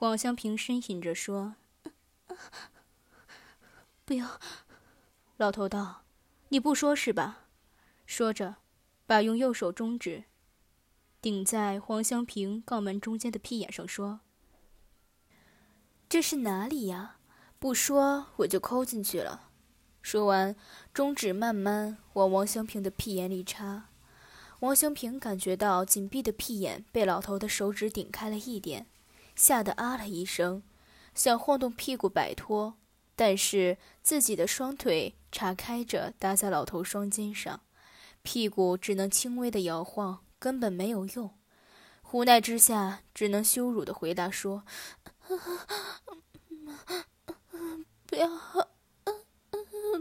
黄香平呻吟着说：“不要。”老头道：“你不说是吧？”说着，把用右手中指顶在黄香平肛门中间的屁眼上，说：“这是哪里呀？不说我就抠进去了。”说完，中指慢慢往王香平的屁眼里插。王香平感觉到紧闭的屁眼被老头的手指顶开了一点，吓得啊了一声，想晃动屁股摆脱，但是自己的双腿岔开着搭在老头双肩上。屁股只能轻微的摇晃，根本没有用。无奈之下，只能羞辱的回答说：“不要，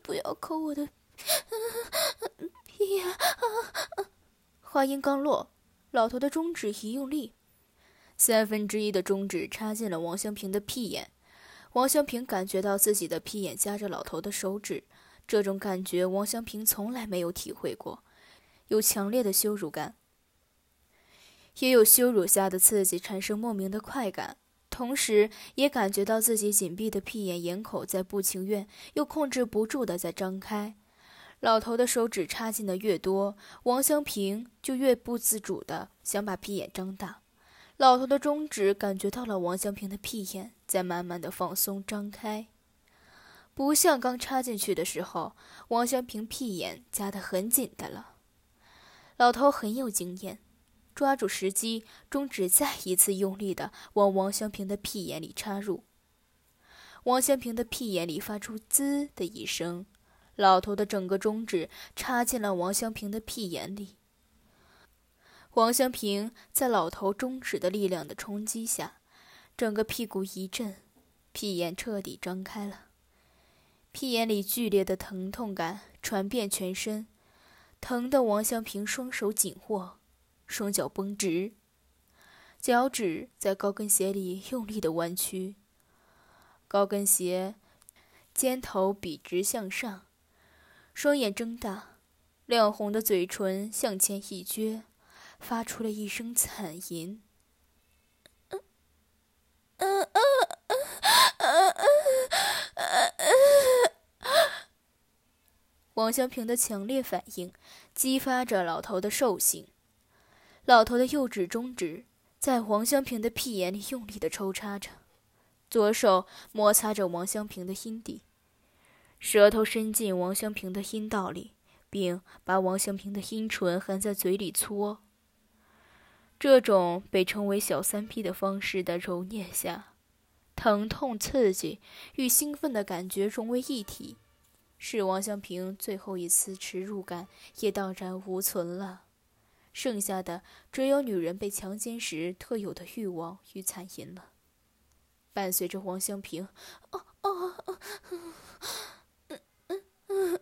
不要抠我的屁眼。”话音刚落，老头的中指一用力，三分之一的中指插进了王香平的屁眼。王香平感觉到自己的屁眼夹着老头的手指，这种感觉王香平从来没有体会过。有强烈的羞辱感，也有羞辱下的刺激，产生莫名的快感，同时也感觉到自己紧闭的屁眼、眼口在不情愿又控制不住的在张开。老头的手指插进的越多，王香平就越不自主的想把屁眼张大。老头的中指感觉到了王香平的屁眼在慢慢的放松张开，不像刚插进去的时候，王香平屁眼夹得很紧的了。老头很有经验，抓住时机，中指再一次用力的往王香平的屁眼里插入。王香平的屁眼里发出“滋”的一声，老头的整个中指插进了王香平的屁眼里。王香平在老头中指的力量的冲击下，整个屁股一震，屁眼彻底张开了，屁眼里剧烈的疼痛感传遍全身。疼得王香平双手紧握，双脚绷直，脚趾在高跟鞋里用力的弯曲。高跟鞋尖头笔直向上，双眼睁大，亮红的嘴唇向前一撅，发出了一声惨吟。王香平的强烈反应，激发着老头的兽性。老头的右指、中指在王香平的屁眼里用力的抽插着，左手摩擦着王香平的阴蒂，舌头伸进王香平的阴道里，并把王香平的阴唇含在嘴里搓。这种被称为“小三 P” 的方式的揉捏下，疼痛、刺激与兴奋的感觉融为一体。使王香平最后一丝耻辱感也荡然无存了，剩下的只有女人被强奸时特有的欲望与惨吟了。伴随着王香平，啊啊啊，嗯嗯嗯，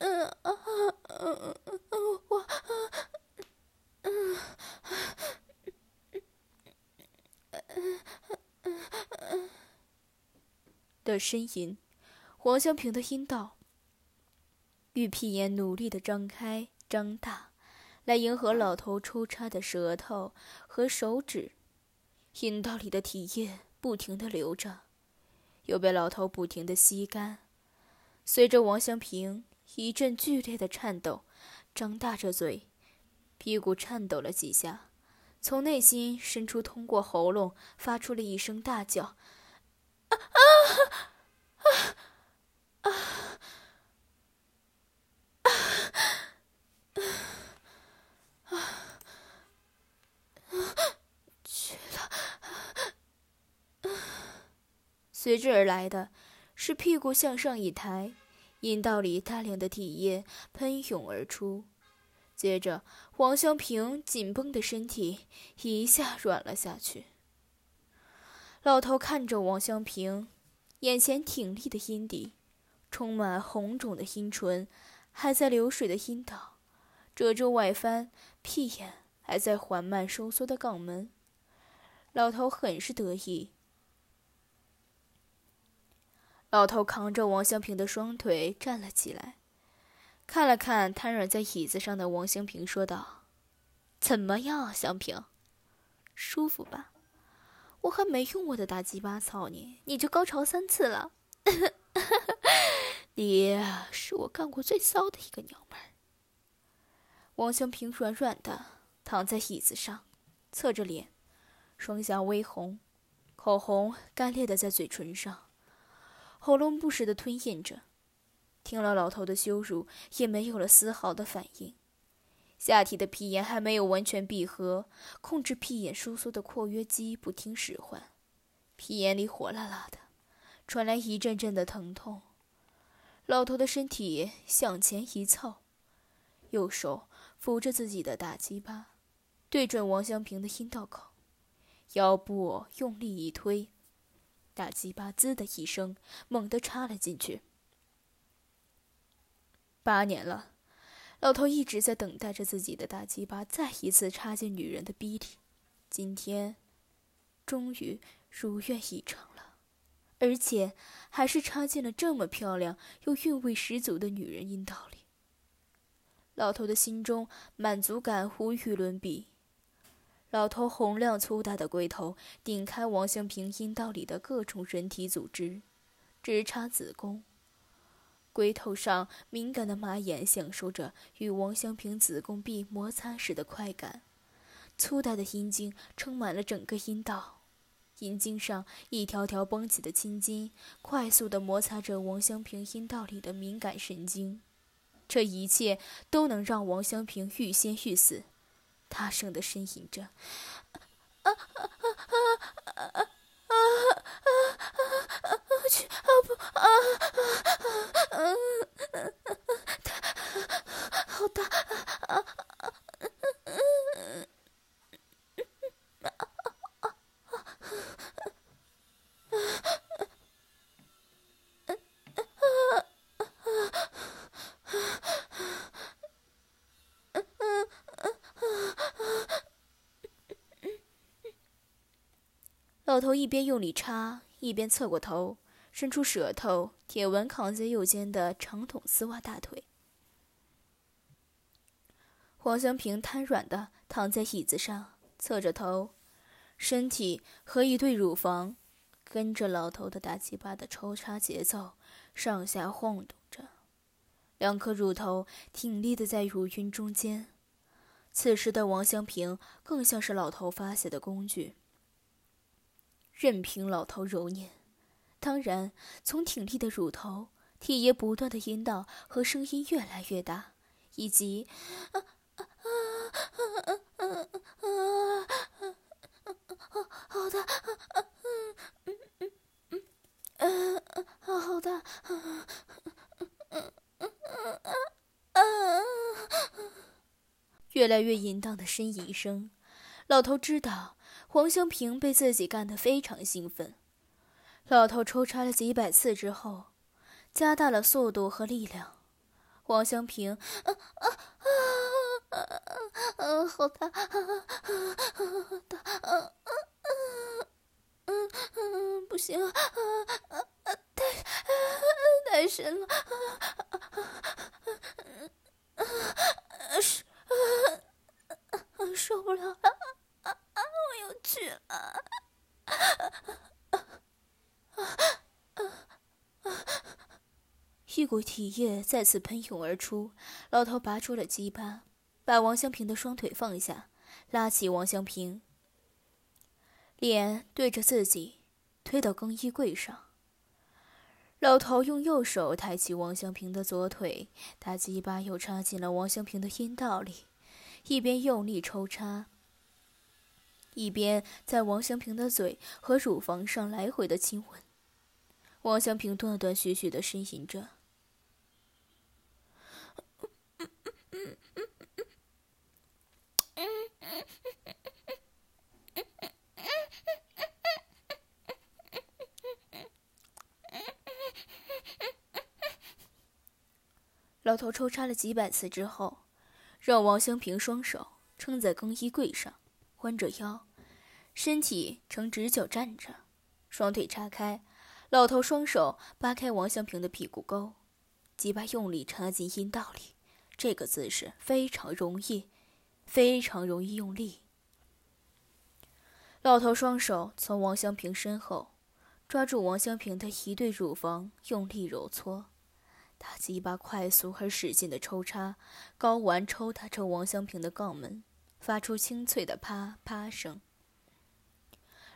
啊啊啊啊我。的呻吟，黄香平的阴道玉屁眼努力的张开、张大，来迎合老头抽插的舌头和手指。阴道里的体液不停的流着，又被老头不停的吸干。随着王香平一阵剧烈的颤抖，张大着嘴，屁股颤抖了几下。从内心深处通过喉咙发出了一声大叫：“啊啊啊啊啊啊！去了！”随之而来的是屁股向上一抬，阴道里大量的体液喷涌而出。接着，王香平紧绷的身体一下软了下去。老头看着王香平，眼前挺立的阴蒂，充满红肿的阴唇，还在流水的阴道，褶皱外翻，屁眼还在缓慢收缩的肛门。老头很是得意。老头扛着王香平的双腿站了起来。看了看瘫软在椅子上的王香平，说道：“怎么样，香平？舒服吧？我还没用我的大鸡巴操你，你就高潮三次了。你是我干过最骚的一个娘们儿。”王香平软软的躺在椅子上，侧着脸，双颊微红，口红干裂的在嘴唇上，喉咙不时的吞咽着。听了老头的羞辱，也没有了丝毫的反应。下体的皮眼还没有完全闭合，控制屁眼收缩的括约肌不听使唤，屁眼里火辣辣的，传来一阵阵的疼痛。老头的身体向前一凑，右手扶着自己的大鸡巴，对准王香平的阴道口，腰部用力一推，大鸡巴滋的一声，猛地插了进去。八年了，老头一直在等待着自己的大鸡巴再一次插进女人的逼里，今天，终于如愿以偿了，而且还是插进了这么漂亮又韵味十足的女人阴道里。老头的心中满足感无与伦比。老头洪亮粗大的龟头顶开王香平阴道里的各种人体组织，直插子宫。龟头上敏感的马眼享受着与王香平子宫壁摩擦时的快感，粗大的阴茎撑满了整个阴道，阴茎上一条条绷起的青筋快速地摩擦着王香平阴道里的敏感神经，这一切都能让王香平欲仙欲死，大声地呻吟着。啊啊啊啊啊啊啊啊！去啊不啊啊啊！好大啊啊！老头一边用力插，一边侧过头，伸出舌头舔吻扛在右肩的长筒丝袜大腿。黄香平瘫软的躺在椅子上，侧着头，身体和一对乳房跟着老头的大鸡巴的抽插节奏上下晃动着，两颗乳头挺立的在乳晕中间。此时的王香平更像是老头发泄的工具。任凭老头揉捏，当然，从挺立的乳头、体液不断的阴道和声音越来越大，以及啊啊啊啊啊啊啊，好大，嗯嗯嗯嗯嗯，好大，嗯嗯嗯嗯嗯，越来越淫荡的呻吟声，老头知道。黄香平被自己干得非常兴奋，老头抽插了几百次之后，加大了速度和力量。王香平，啊啊啊啊啊！好大，啊啊大，啊啊啊！嗯不行，啊啊啊！太太深了，啊啊啊啊啊啊！受受不了了。我去了！一股体液再次喷涌而出，老头拔出了鸡巴，把王香平的双腿放下，拉起王香平，脸对着自己，推到更衣柜上。老头用右手抬起王香平的左腿，大鸡巴又插进了王香平的阴道里，一边用力抽插。一边在王香平的嘴和乳房上来回的亲吻，王香平断断续续的呻吟着。老头抽插了几百次之后，让王香平双手撑在更衣柜上。弯着腰，身体呈直角站着，双腿叉开。老头双手扒开王香平的屁股沟，鸡巴用力插进阴道里。这个姿势非常容易，非常容易用力。老头双手从王香平身后抓住王香平的一对乳房，用力揉搓，他鸡巴快速而使劲的抽插，睾丸抽打着王香平的肛门，发出清脆的啪啪声。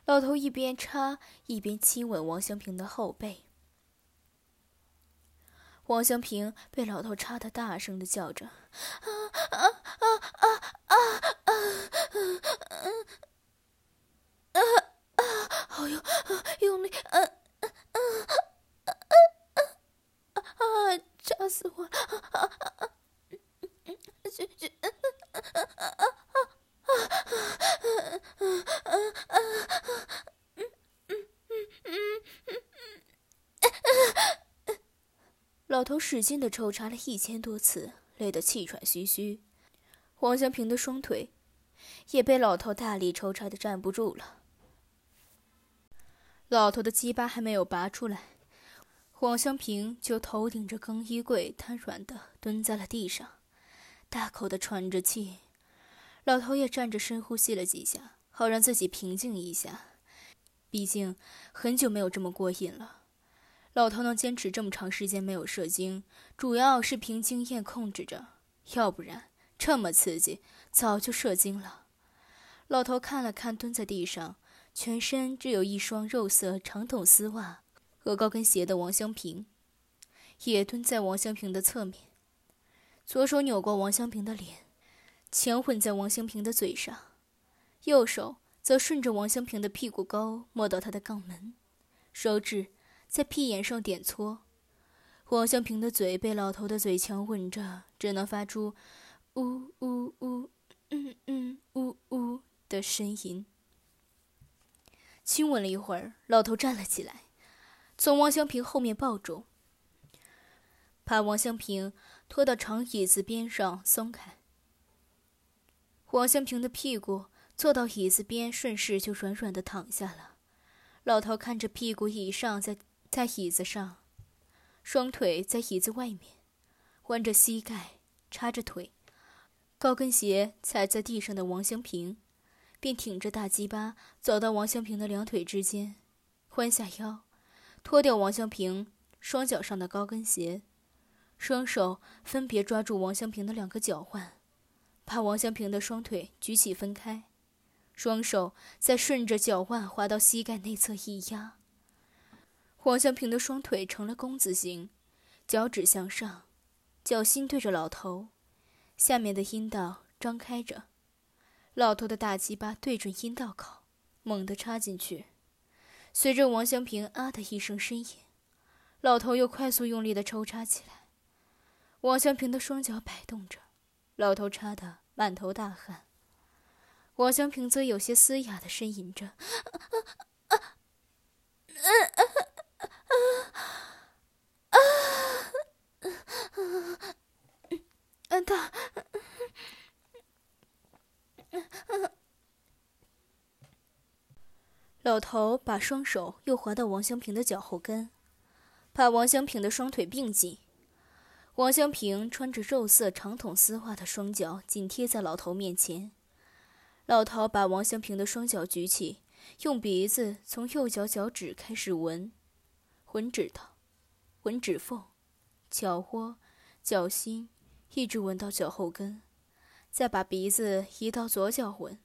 老头一边插一边亲吻王香平的后背。王香平被老头插得大声的叫着：“啊啊啊啊啊啊！啊啊！好用，用力！啊啊啊啊啊！啊！扎死我！啊啊啊！去去！啊啊啊老头使劲的抽插了一千多次，累得气喘吁吁。黄香平的双腿也被老头大力抽插的站不住了。老头的鸡巴还没有拔出来，黄香平就头顶着更衣柜，瘫软的蹲在了地上，大口的喘着气。老头也站着深呼吸了几下，好让自己平静一下。毕竟很久没有这么过瘾了。老头能坚持这么长时间没有射精，主要是凭经验控制着，要不然这么刺激，早就射精了。老头看了看蹲在地上，全身只有一双肉色长筒丝袜和高跟鞋的王香平，也蹲在王香平的侧面，左手扭过王香平的脸，强吻在王香平的嘴上，右手则顺着王香平的屁股沟摸到她的肛门，手指。在屁眼上点搓，王香平的嘴被老头的嘴强吻着，只能发出“呜呜呜，嗯嗯呜呜”的呻吟。亲吻了一会儿，老头站了起来，从王香平后面抱住，把王香平拖到长椅子边上松开。王香平的屁股坐到椅子边，顺势就软软的躺下了。老头看着屁股以上在。在椅子上，双腿在椅子外面，弯着膝盖，叉着腿，高跟鞋踩在地上的王香平，便挺着大鸡巴走到王香平的两腿之间，弯下腰，脱掉王香平双脚上的高跟鞋，双手分别抓住王香平的两个脚腕，把王香平的双腿举起分开，双手再顺着脚腕滑到膝盖内侧一压。王香平的双腿成了弓字形，脚趾向上，脚心对着老头，下面的阴道张开着，老头的大鸡巴对准阴道口，猛地插进去。随着王香平啊的一声呻吟，老头又快速用力的抽插起来。王香平的双脚摆动着，老头插得满头大汗。王香平则有些嘶哑的呻吟着。老头把双手又滑到王香平的脚后跟，把王香平的双腿并紧。王香平穿着肉色长筒丝袜的双脚紧贴在老头面前。老头把王香平的双脚举起，用鼻子从右脚脚趾开始闻，闻指头，闻指缝，脚窝，脚心。一直闻到脚后跟，再把鼻子移到左脚闻。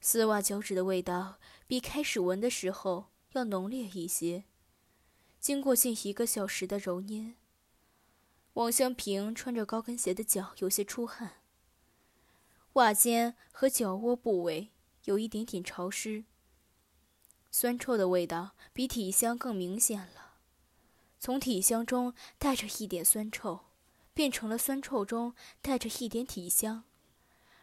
丝袜脚趾的味道比开始闻的时候要浓烈一些。经过近一个小时的揉捏，王香平穿着高跟鞋的脚有些出汗，袜尖和脚窝部位有一点点潮湿。酸臭的味道比体香更明显了，从体香中带着一点酸臭。变成了酸臭中带着一点体香，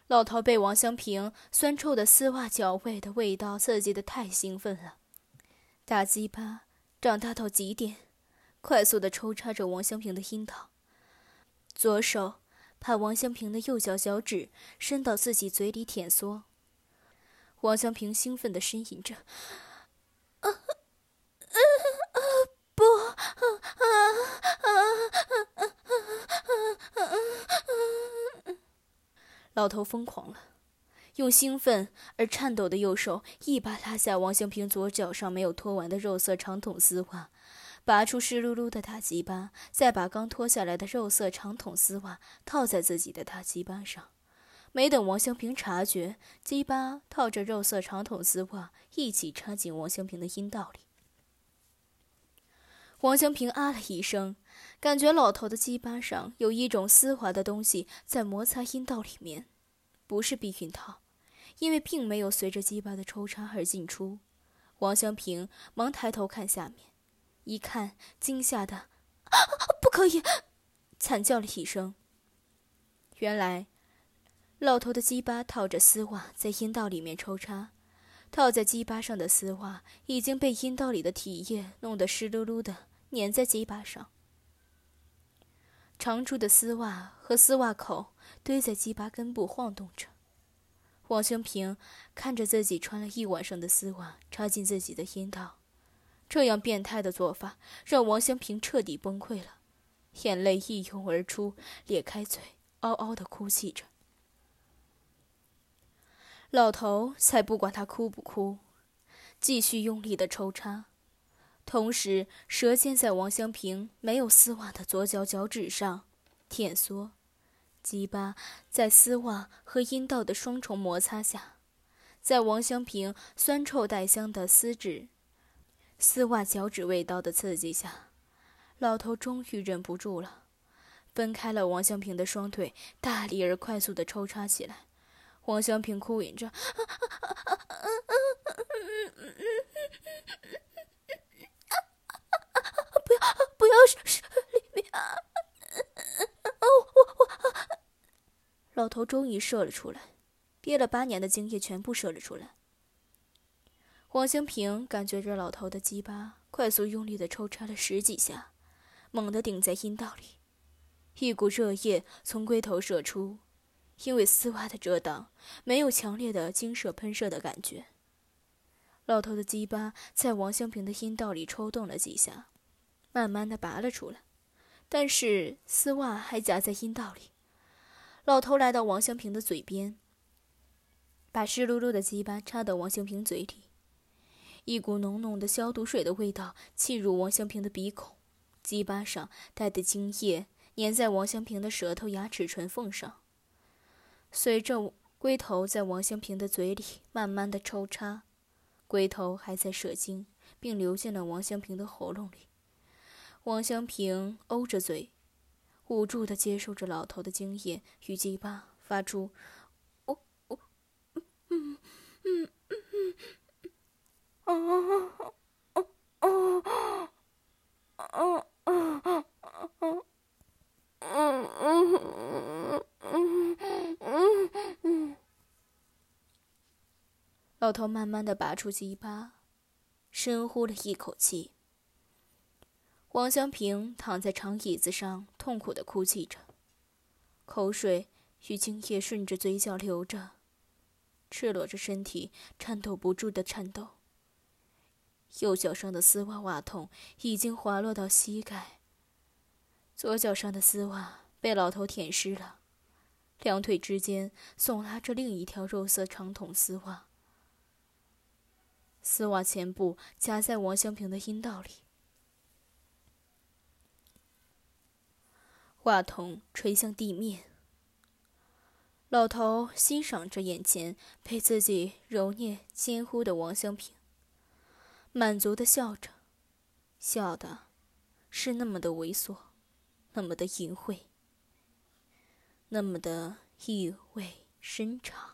老头被王香平酸臭的丝袜脚味的味道刺激的太兴奋了，大鸡巴长大到极点，快速的抽插着王香平的阴道，左手把王香平的右脚脚趾伸到自己嘴里舔嗦，王香平兴奋的呻吟着。啊，啊不，啊啊啊啊啊啊啊！老头疯狂了，用兴奋而颤抖的右手一把拉下王香平左脚上没有脱完的肉色长筒丝袜，拔出湿漉漉的大鸡巴，再把刚脱下来的肉色长筒丝袜套在自己的大鸡巴上。没等王香平察觉，鸡巴套着肉色长筒丝袜一起插进王香平的阴道里。王香平啊了一声，感觉老头的鸡巴上有一种丝滑的东西在摩擦阴道里面，不是避孕套，因为并没有随着鸡巴的抽插而进出。王香平忙抬头看下面，一看，惊吓的不可以，惨叫了一声。原来。老头的鸡巴套着丝袜在阴道里面抽插，套在鸡巴上的丝袜已经被阴道里的体液弄得湿漉漉的，粘在鸡巴上。长出的丝袜和丝袜口堆在鸡巴根部晃动着。王兴平看着自己穿了一晚上的丝袜插进自己的阴道，这样变态的做法让王香平彻底崩溃了，眼泪一涌而出，咧开嘴，嗷嗷的哭泣着。老头才不管他哭不哭，继续用力的抽插，同时舌尖在王香平没有丝袜的左脚脚趾上舔缩，鸡巴在丝袜和阴道的双重摩擦下，在王香平酸臭带香的丝质、丝袜脚趾味道的刺激下，老头终于忍不住了，分开了王香平的双腿，大力而快速的抽插起来。王香平哭吟着：“不要，不要射里面！”我我我，老头终于射了出来，憋了八年的精液全部射了出来。王香平感觉着老头的鸡巴快速用力的抽插了十几下，猛地顶在阴道里，一股热液从龟头射出。因为丝袜的遮挡，没有强烈的精射喷射的感觉。老头的鸡巴在王香平的阴道里抽动了几下，慢慢的拔了出来，但是丝袜还夹在阴道里。老头来到王香平的嘴边，把湿漉漉的鸡巴插到王香平嘴里，一股浓浓的消毒水的味道沁入王香平的鼻孔，鸡巴上带的精液粘在王香平的舌头、牙齿、唇缝上。随着龟头在王香平的嘴里慢慢的抽插，龟头还在射精，并流进了王香平的喉咙里。王香平呕着嘴，无助的接受着老头的精液与鸡巴，发出“哦哦，嗯嗯，嗯嗯嗯。老头慢慢的拔出鸡巴，深呼了一口气。王香平躺在长椅子上，痛苦的哭泣着，口水与精液顺着嘴角流着，赤裸着身体，颤抖不住的颤抖。右脚上的丝袜袜筒已经滑落到膝盖，左脚上的丝袜被老头舔湿了，两腿之间耸拉着另一条肉色长筒丝袜。丝袜前部夹在王香平的阴道里，话筒垂向地面。老头欣赏着眼前被自己揉捏监护的王香平，满足的笑着，笑的是那么的猥琐，那么的淫秽，那么的意味深长。